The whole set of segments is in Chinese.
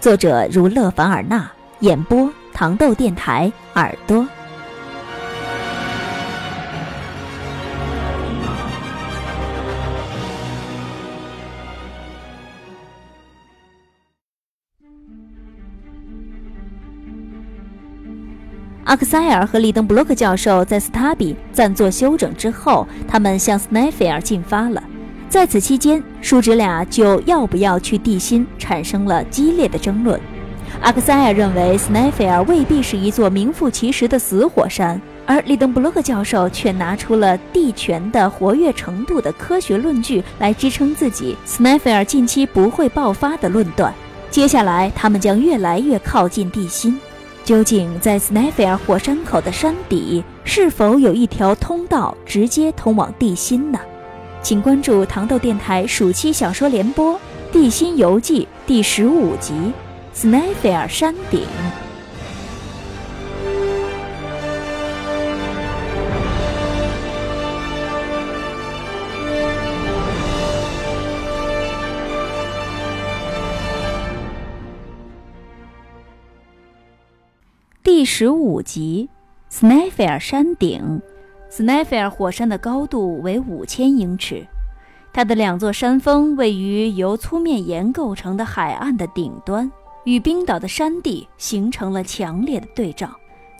作者如勒凡尔纳，演播糖豆电台耳朵。阿克塞尔和利登布洛克教授在斯塔比暂作休整之后，他们向斯奈菲尔进发了。在此期间，叔侄俩就要不要去地心产生了激烈的争论。阿克塞尔认为斯奈菲尔未必是一座名副其实的死火山，而利登布洛克教授却拿出了地泉的活跃程度的科学论据来支撑自己斯奈菲尔近期不会爆发的论断。接下来，他们将越来越靠近地心。究竟在斯奈菲尔火山口的山底，是否有一条通道直接通往地心呢？请关注糖豆电台暑期小说联播《地心游记》第十五集《斯奈菲尔山顶》第十五集《斯奈菲尔山顶》。斯奈菲尔火山的高度为五千英尺，它的两座山峰位于由粗面岩构成的海岸的顶端，与冰岛的山地形成了强烈的对照。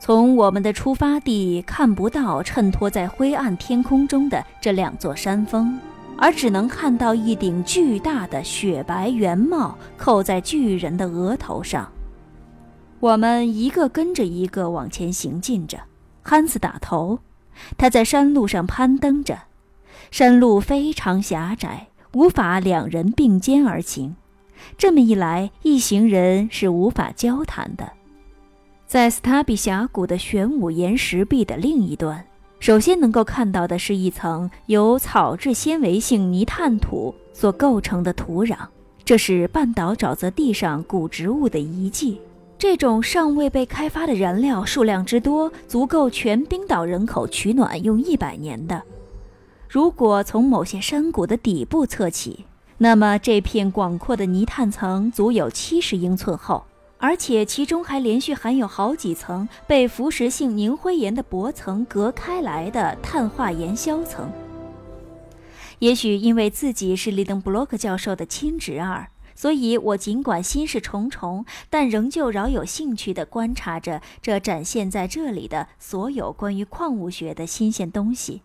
从我们的出发地看不到衬托在灰暗天空中的这两座山峰，而只能看到一顶巨大的雪白圆帽扣在巨人的额头上。我们一个跟着一个往前行进着，汉斯打头。他在山路上攀登着，山路非常狭窄，无法两人并肩而行。这么一来，一行人是无法交谈的。在斯塔比峡谷的玄武岩石壁的另一端，首先能够看到的是一层由草质纤维性泥炭土所构成的土壤，这是半岛沼泽地上古植物的遗迹。这种尚未被开发的燃料数量之多，足够全冰岛人口取暖用一百年的。如果从某些山谷的底部测起，那么这片广阔的泥炭层足有七十英寸厚，而且其中还连续含有好几层被腐蚀性凝灰岩的薄层隔开来的碳化岩硝层。也许因为自己是利登布洛克教授的亲侄儿。所以，我尽管心事重重，但仍旧饶有兴趣地观察着这展现在这里的所有关于矿物学的新鲜东西。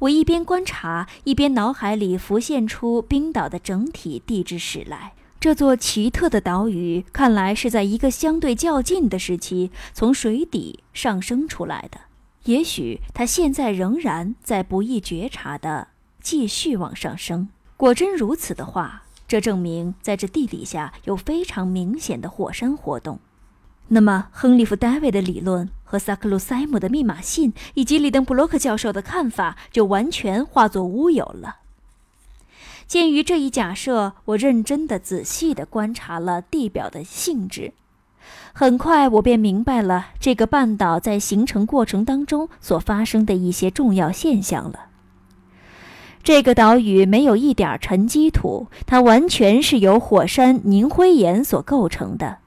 我一边观察，一边脑海里浮现出冰岛的整体地质史来。这座奇特的岛屿看来是在一个相对较近的时期从水底上升出来的。也许它现在仍然在不易觉察地继续往上升。果真如此的话，这证明，在这地底下有非常明显的火山活动。那么，亨利夫·戴维的理论和萨克鲁塞姆的密码信，以及里登布洛克教授的看法，就完全化作乌有了。鉴于这一假设，我认真的、仔细地观察了地表的性质。很快，我便明白了这个半岛在形成过程当中所发生的一些重要现象了。这个岛屿没有一点沉积土，它完全是由火山凝灰岩所构成的。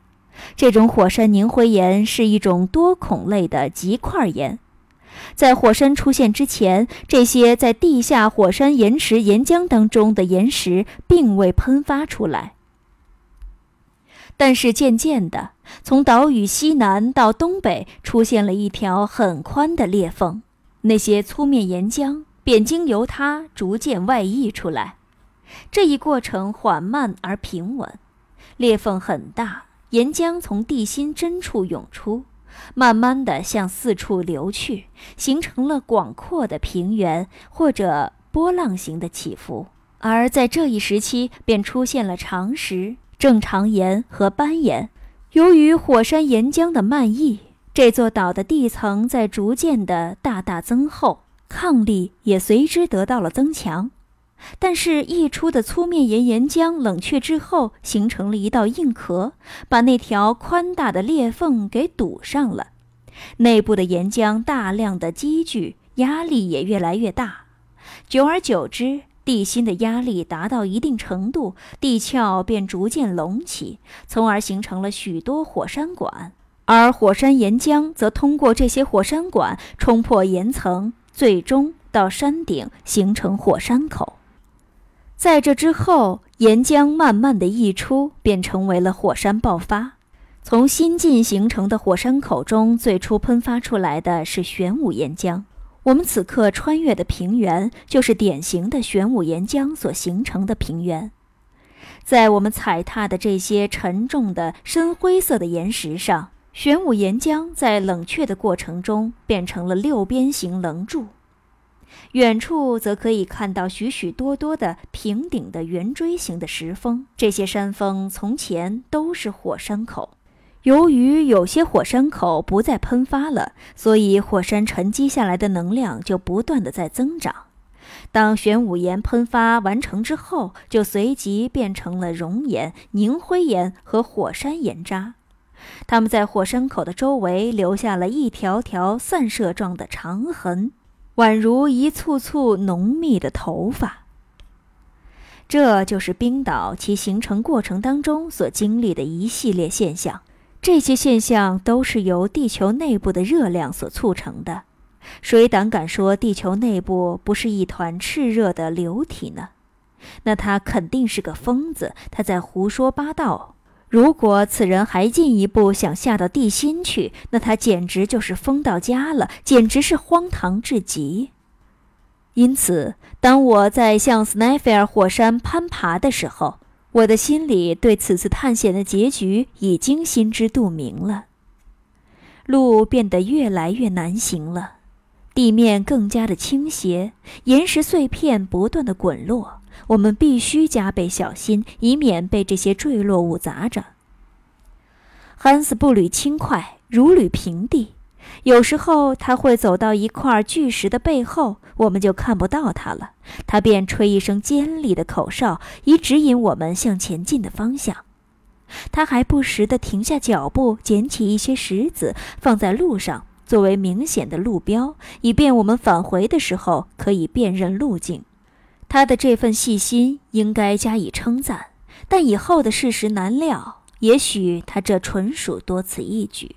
这种火山凝灰岩是一种多孔类的极块岩，在火山出现之前，这些在地下火山岩石岩浆当中的岩石并未喷发出来。但是渐渐的，从岛屿西南到东北出现了一条很宽的裂缝，那些粗面岩浆。便经由它逐渐外溢出来，这一过程缓慢而平稳。裂缝很大，岩浆从地心深处涌出，慢慢地向四处流去，形成了广阔的平原或者波浪形的起伏。而在这一时期，便出现了长石、正常岩和斑岩。由于火山岩浆的漫溢，这座岛的地层在逐渐的大大增厚，抗力也随之得到了增强。但是溢出的粗面岩岩浆冷却之后，形成了一道硬壳，把那条宽大的裂缝给堵上了。内部的岩浆大量的积聚，压力也越来越大。久而久之，地心的压力达到一定程度，地壳便逐渐隆起，从而形成了许多火山管。而火山岩浆则通过这些火山管冲破岩层，最终到山顶形成火山口。在这之后，岩浆慢慢的溢出，便成为了火山爆发。从新近形成的火山口中，最初喷发出来的是玄武岩浆。我们此刻穿越的平原，就是典型的玄武岩浆所形成的平原。在我们踩踏的这些沉重的深灰色的岩石上，玄武岩浆在冷却的过程中变成了六边形棱柱。远处则可以看到许许多多的平顶的圆锥形的石峰，这些山峰从前都是火山口。由于有些火山口不再喷发了，所以火山沉积下来的能量就不断的在增长。当玄武岩喷发完成之后，就随即变成了熔岩、凝灰岩和火山岩渣。它们在火山口的周围留下了一条条散射状的长痕。宛如一簇簇浓密的头发。这就是冰岛其形成过程当中所经历的一系列现象。这些现象都是由地球内部的热量所促成的。谁胆敢说地球内部不是一团炽热的流体呢？那他肯定是个疯子，他在胡说八道。如果此人还进一步想下到地心去，那他简直就是疯到家了，简直是荒唐至极。因此，当我在向斯奈菲尔火山攀爬的时候，我的心里对此次探险的结局已经心知肚明了。路变得越来越难行了，地面更加的倾斜，岩石碎片不断的滚落。我们必须加倍小心，以免被这些坠落物砸着。汉斯步履轻快，如履平地。有时候他会走到一块巨石的背后，我们就看不到他了。他便吹一声尖利的口哨，以指引我们向前进的方向。他还不时地停下脚步，捡起一些石子放在路上，作为明显的路标，以便我们返回的时候可以辨认路径。他的这份细心应该加以称赞，但以后的事实难料。也许他这纯属多此一举。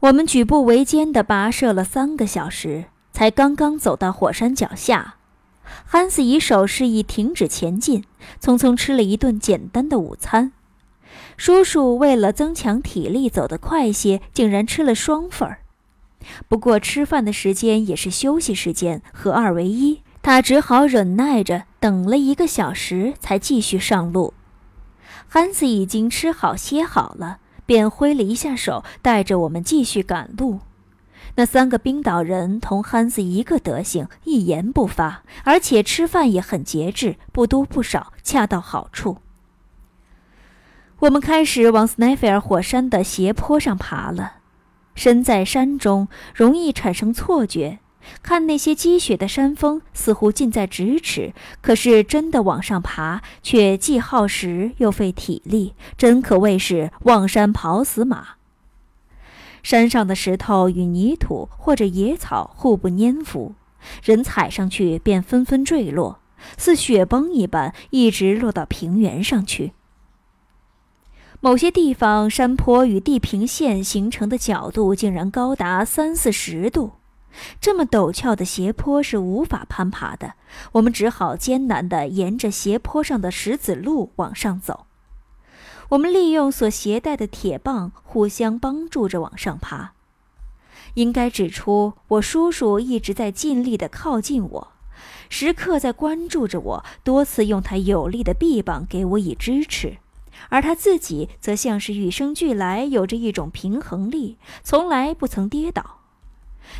我们举步维艰地跋涉了三个小时，才刚刚走到火山脚下。汉斯以手示意停止前进，匆匆吃了一顿简单的午餐。叔叔为了增强体力，走得快些，竟然吃了双份儿。不过吃饭的时间也是休息时间，合二为一。他只好忍耐着等了一个小时，才继续上路。憨子已经吃好歇好了，便挥了一下手，带着我们继续赶路。那三个冰岛人同憨子一个德行，一言不发，而且吃饭也很节制，不多不少，恰到好处。我们开始往斯奈菲尔火山的斜坡上爬了。身在山中，容易产生错觉。看那些积雪的山峰，似乎近在咫尺，可是真的往上爬，却既耗时又费体力，真可谓是望山跑死马。山上的石头与泥土或者野草互不粘附，人踩上去便纷纷坠落，似雪崩一般，一直落到平原上去。某些地方，山坡与地平线形成的角度竟然高达三四十度。这么陡峭的斜坡是无法攀爬的，我们只好艰难地沿着斜坡上的石子路往上走。我们利用所携带的铁棒互相帮助着往上爬。应该指出，我叔叔一直在尽力地靠近我，时刻在关注着我，多次用他有力的臂膀给我以支持，而他自己则像是与生俱来有着一种平衡力，从来不曾跌倒。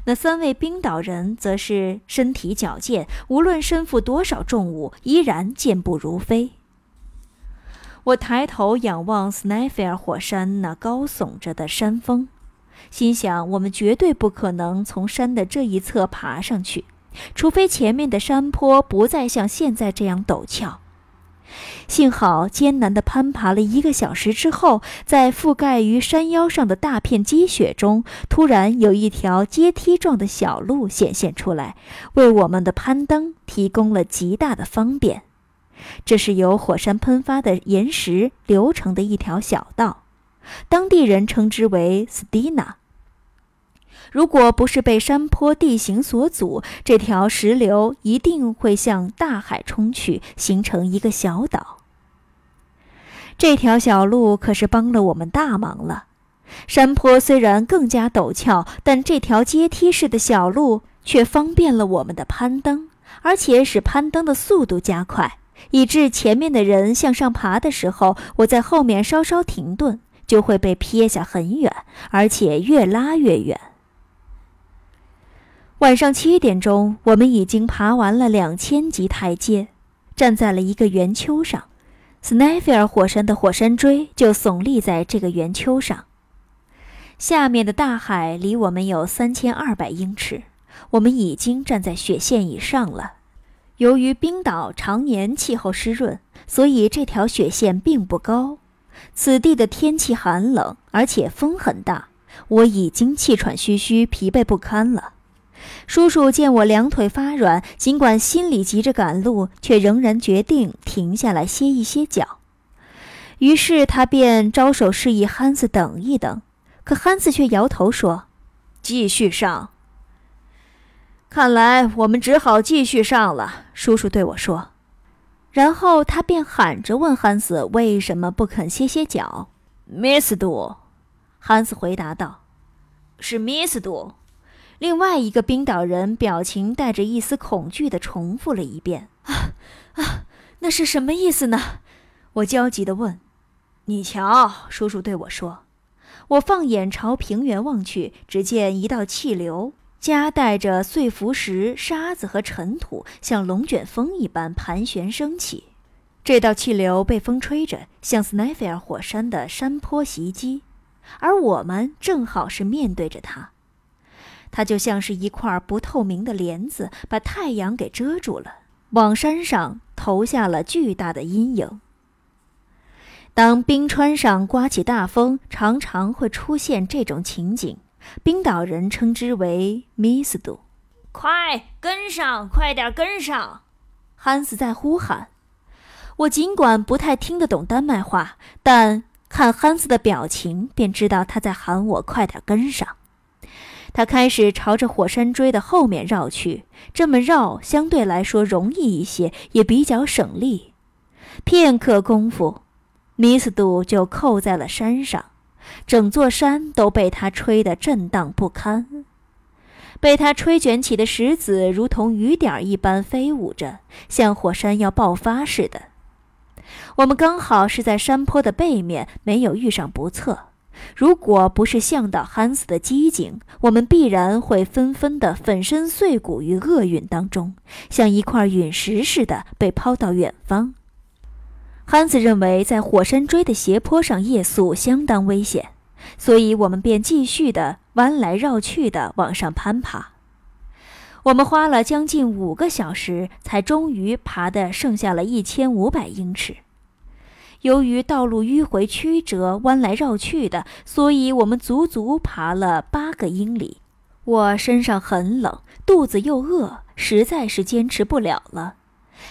那三位冰岛人则是身体矫健，无论身负多少重物，依然健步如飞。我抬头仰望斯奈菲尔火山那高耸着的山峰，心想：我们绝对不可能从山的这一侧爬上去，除非前面的山坡不再像现在这样陡峭。幸好，艰难地攀爬了一个小时之后，在覆盖于山腰上的大片积雪中，突然有一条阶梯状的小路显现出来，为我们的攀登提供了极大的方便。这是由火山喷发的岩石流成的一条小道，当地人称之为 “Stina”。如果不是被山坡地形所阻，这条石流一定会向大海冲去，形成一个小岛。这条小路可是帮了我们大忙了。山坡虽然更加陡峭，但这条阶梯式的小路却方便了我们的攀登，而且使攀登的速度加快，以致前面的人向上爬的时候，我在后面稍稍停顿，就会被撇下很远，而且越拉越远。晚上七点钟，我们已经爬完了两千级台阶，站在了一个圆丘上。斯奈菲尔火山的火山锥就耸立在这个圆丘上。下面的大海离我们有三千二百英尺，我们已经站在雪线以上了。由于冰岛常年气候湿润，所以这条雪线并不高。此地的天气寒冷，而且风很大，我已经气喘吁吁、疲惫不堪了。叔叔见我两腿发软，尽管心里急着赶路，却仍然决定停下来歇一歇脚。于是他便招手示意憨子等一等，可憨子却摇头说：“继续上。”看来我们只好继续上了。叔叔对我说，然后他便喊着问憨子为什么不肯歇歇脚。“Missdo”，。”憨子回答道，“是 Missdo。”另外一个冰岛人表情带着一丝恐惧的重复了一遍：“啊啊，那是什么意思呢？”我焦急地问。“你瞧，叔叔对我说。”我放眼朝平原望去，只见一道气流夹带着碎浮石、沙子和尘土，像龙卷风一般盘旋升起。这道气流被风吹着，向斯奈菲尔火山的山坡袭击，而我们正好是面对着它。它就像是一块不透明的帘子，把太阳给遮住了，往山上投下了巨大的阴影。当冰川上刮起大风，常常会出现这种情景。冰岛人称之为 “miss 度”。快跟上，快点跟上！汉斯在呼喊。我尽管不太听得懂丹麦话，但看汉斯的表情，便知道他在喊我快点跟上。他开始朝着火山锥的后面绕去，这么绕相对来说容易一些，也比较省力。片刻功夫，米斯杜就扣在了山上，整座山都被他吹得震荡不堪。被他吹卷起的石子如同雨点一般飞舞着，像火山要爆发似的。我们刚好是在山坡的背面，没有遇上不测。如果不是向导汉斯的机警，我们必然会纷纷的粉身碎骨于厄运当中，像一块陨石似的被抛到远方。汉斯认为在火山锥的斜坡上夜宿相当危险，所以我们便继续的弯来绕去的往上攀爬。我们花了将近五个小时，才终于爬的剩下了一千五百英尺。由于道路迂回曲折、弯来绕去的，所以我们足足爬了八个英里。我身上很冷，肚子又饿，实在是坚持不了了。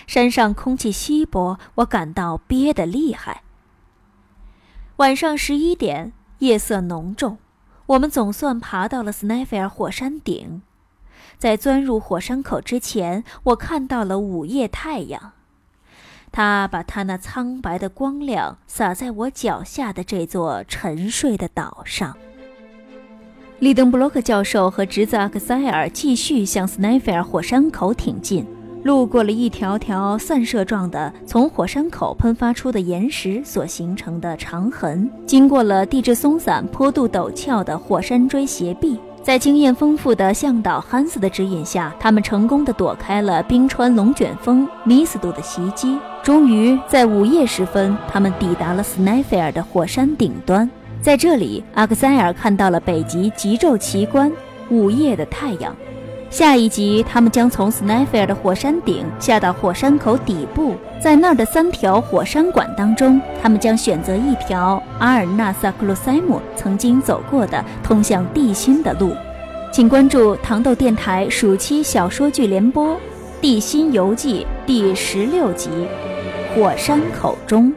山上空气稀薄，我感到憋得厉害。晚上十一点，夜色浓重，我们总算爬到了斯奈菲尔火山顶。在钻入火山口之前，我看到了午夜太阳。他把他那苍白的光亮洒在我脚下的这座沉睡的岛上。利登布洛克教授和侄子阿克塞尔继续向斯奈菲尔火山口挺进，路过了一条条散射状的从火山口喷发出的岩石所形成的长痕，经过了地质松散、坡度陡峭的火山锥斜壁，在经验丰富的向导汉斯的指引下，他们成功的躲开了冰川龙卷风米斯杜的袭击。终于在午夜时分，他们抵达了斯奈菲尔的火山顶端。在这里，阿克塞尔看到了北极极昼奇观——午夜的太阳。下一集，他们将从斯奈菲尔的火山顶下到火山口底部，在那儿的三条火山管当中，他们将选择一条阿尔纳萨克鲁塞姆曾经走过的通向地心的路。请关注糖豆电台暑期小说剧联播《地心游记》第十六集《火山口中》。